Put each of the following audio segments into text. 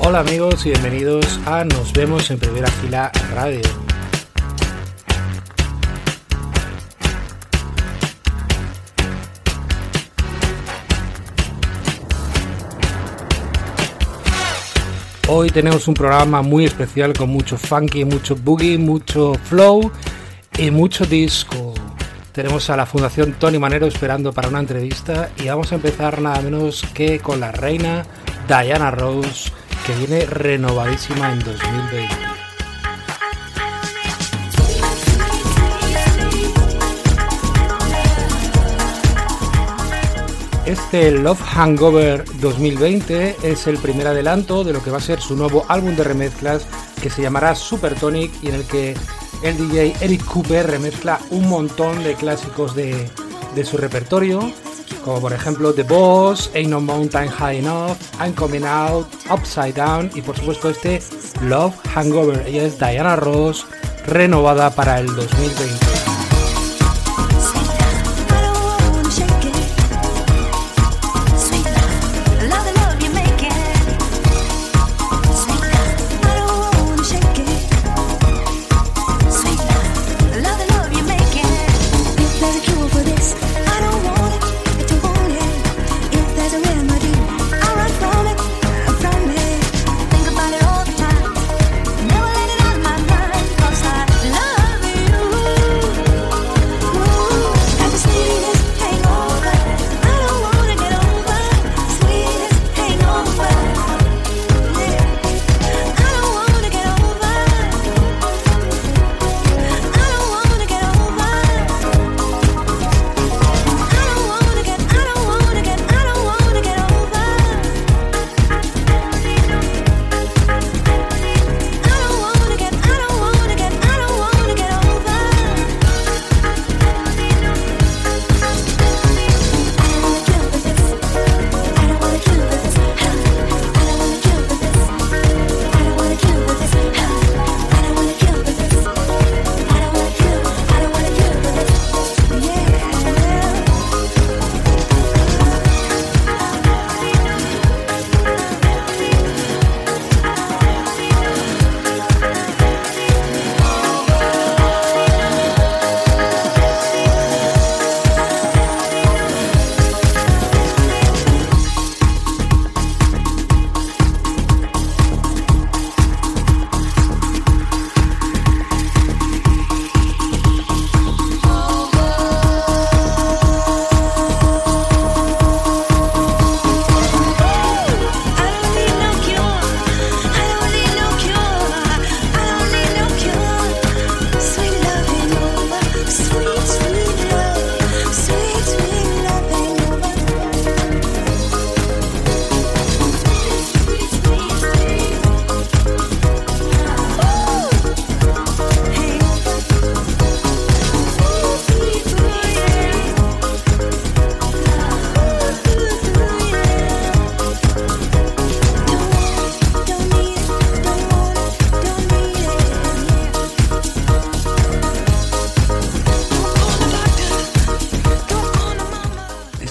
Hola amigos y bienvenidos a Nos vemos en primera fila radio. Hoy tenemos un programa muy especial con mucho funky, mucho boogie, mucho flow y mucho disco. Tenemos a la Fundación Tony Manero esperando para una entrevista y vamos a empezar nada menos que con la reina Diana Rose que viene renovadísima en 2020. Este Love Hangover 2020 es el primer adelanto de lo que va a ser su nuevo álbum de remezclas que se llamará Supertonic y en el que el DJ Eric Cooper remezcla un montón de clásicos de, de su repertorio como por ejemplo The Boss, Ain't No Mountain High Enough, I'm Coming Out, Upside Down y por supuesto este Love Hangover. Ella es Diana Ross, renovada para el 2020.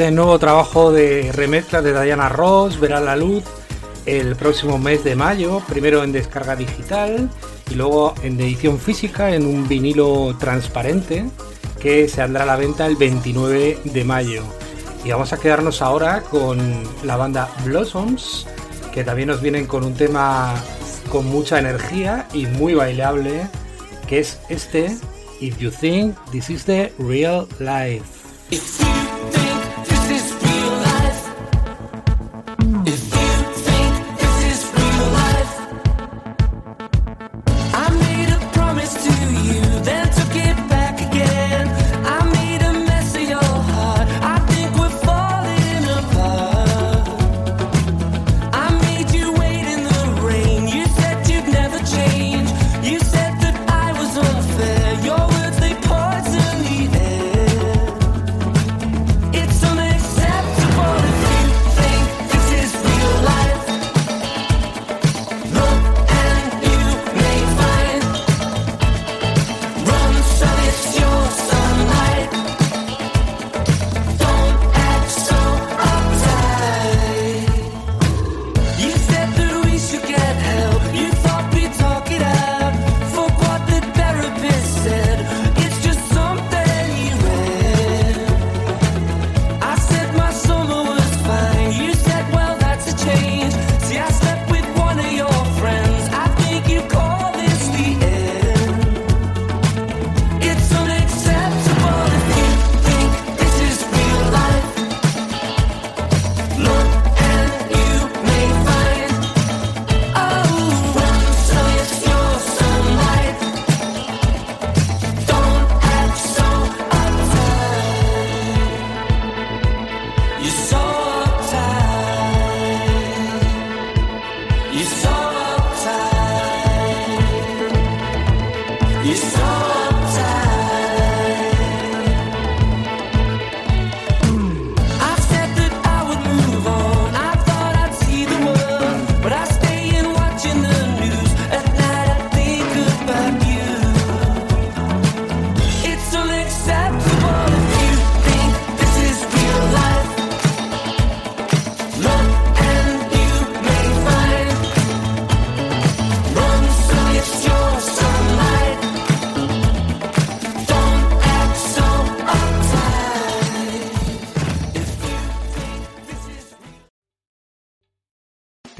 Este nuevo trabajo de remezcla de Diana Ross verá la luz el próximo mes de mayo, primero en descarga digital y luego en edición física en un vinilo transparente que se andrá a la venta el 29 de mayo. Y vamos a quedarnos ahora con la banda Blossoms, que también nos vienen con un tema con mucha energía y muy bailable, que es este, If You Think This Is The Real Life.